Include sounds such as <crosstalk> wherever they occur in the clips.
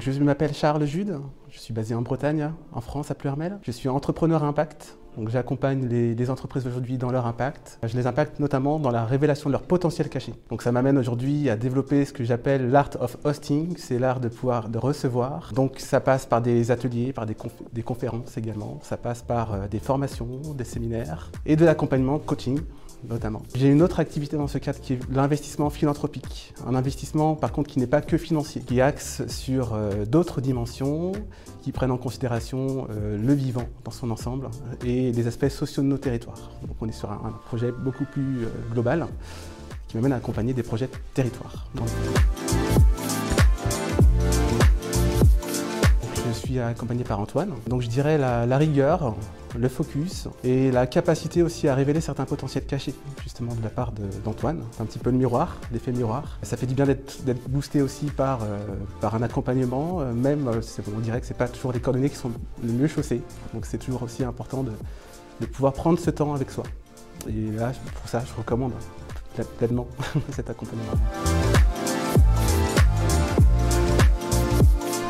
Je m'appelle Charles Jude, je suis basé en Bretagne, en France, à Pluermel. Je suis entrepreneur impact, donc j'accompagne les, entreprises aujourd'hui dans leur impact. Je les impacte notamment dans la révélation de leur potentiel caché. Donc ça m'amène aujourd'hui à développer ce que j'appelle l'art of hosting, c'est l'art de pouvoir de recevoir. Donc ça passe par des ateliers, par des, des conférences également, ça passe par euh, des formations, des séminaires et de l'accompagnement coaching notamment. J'ai une autre activité dans ce cadre qui est l'investissement philanthropique. Un investissement par contre qui n'est pas que financier, qui axe sur euh, d'autres dimensions, qui prennent en considération euh, le vivant dans son ensemble et les aspects sociaux de nos territoires. Donc on est sur un, projet beaucoup plus euh, global qui m'amène à accompagner des projets de territoire. je suis accompagné par Antoine. Donc je dirais la rigueur, le focus et la capacité aussi à révéler certains potentiels cachés, justement de la part d'Antoine. un petit peu le miroir, l'effet miroir. Ça fait du bien d'être boosté aussi par, euh, un accompagnement, euh, même euh, on dirait que ce pas toujours les coordonnées qui sont le mieux chaussées. Donc c'est toujours aussi important de, de pouvoir prendre ce temps avec soi. Et là, pour ça, je recommande pleinement <laughs> cet accompagnement.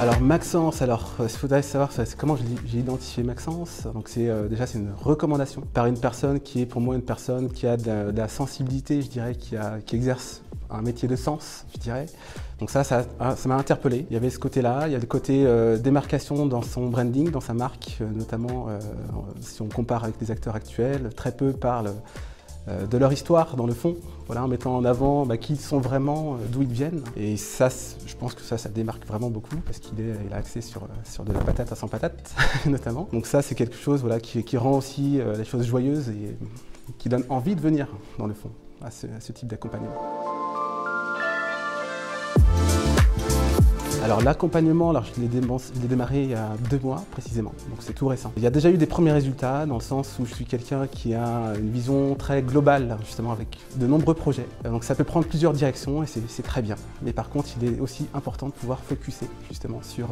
Alors Maxence, alors il faudrait savoir comment j'ai identifié Maxence. Donc c'est euh, déjà c'est une recommandation par une personne qui est pour moi une personne qui a de, la sensibilité, je dirais, qui, exerce un métier de sens, je dirais. Donc ça, ça m'a interpellé. Il y avait ce côté-là, il y a le côté euh, démarcation dans son branding, dans sa marque, euh, notamment si on compare avec les acteurs actuels, très peu parlent euh, de leur histoire dans le fond, voilà, en mettant en avant bah, qui ils sont vraiment, euh, d'où ils viennent. Et ça, je pense que ça, ça démarque vraiment beaucoup parce qu'il il a accès sur, euh, de la patate à 100 patates, <laughs> notamment. Donc ça, c'est quelque chose voilà, qui rend aussi les choses joyeuses et qui donne envie de venir, dans le fond, à ce type d'accompagnement. Alors l'accompagnement, je l'ai démarré il y a deux mois précisément, donc c'est tout récent. Il y a déjà eu des premiers résultats dans le sens où je suis quelqu'un qui a une vision très globale justement avec de nombreux projets. Donc ça peut prendre plusieurs directions et c'est très bien. Mais par contre il est aussi important de pouvoir focuser justement sur,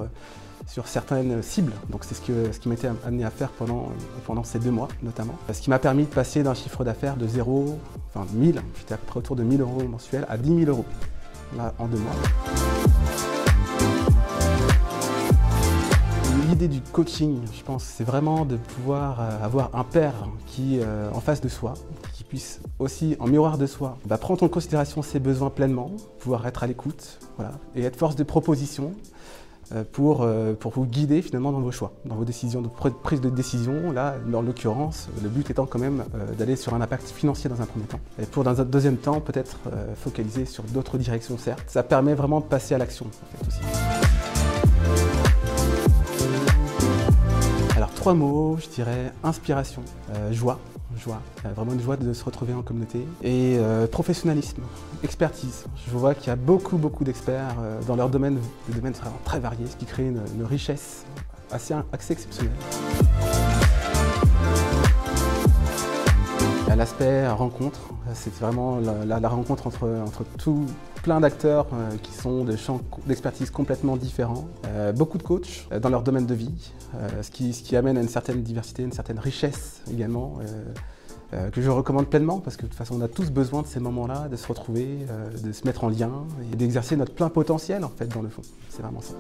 sur certaines cibles. Donc c'est ce, que, ce qui été amené à faire pendant, pendant ces deux mois notamment. Ce qui m'a permis de passer d'un chiffre d'affaires de 0, enfin 1000, j'étais à peu près autour de 1000 euros mensuels à 10 000 euros là, en deux mois. L'idée du coaching, je pense, c'est vraiment de pouvoir euh, avoir un père qui, euh, en face de soi, qui puisse aussi, en miroir de soi, bah, prendre en considération ses besoins pleinement, pouvoir être à l'écoute, et être force de proposition euh, pour, pour vous guider finalement dans vos choix, dans vos décisions, de prise de décision. Là, dans l'occurrence, le but étant quand même d'aller sur un impact financier dans un premier temps. Et pour dans un deuxième temps, peut-être focaliser sur d'autres directions, certes. Ça permet vraiment de passer à l'action, en fait, aussi. Trois mots, je dirais inspiration, euh, joie, joie, vraiment une joie de se retrouver en communauté, et euh, professionnalisme, expertise. Je vois qu'il y a beaucoup, beaucoup d'experts euh, dans leur domaine, des domaines vraiment très variés, ce qui crée une, richesse assez, assez exceptionnelle. L'aspect rencontre, c'est vraiment la, rencontre entre, entre tout, plein d'acteurs euh, qui sont des champs d'expertise complètement différents, euh, beaucoup de coachs euh, dans leur domaine de vie, ce qui, ce, qui, amène à une certaine diversité, une certaine richesse également. que je recommande pleinement parce que de toute façon on a tous besoin de ces moments-là, de se retrouver, de se mettre en lien et d'exercer notre plein potentiel en fait dans le fond. C'est vraiment ça.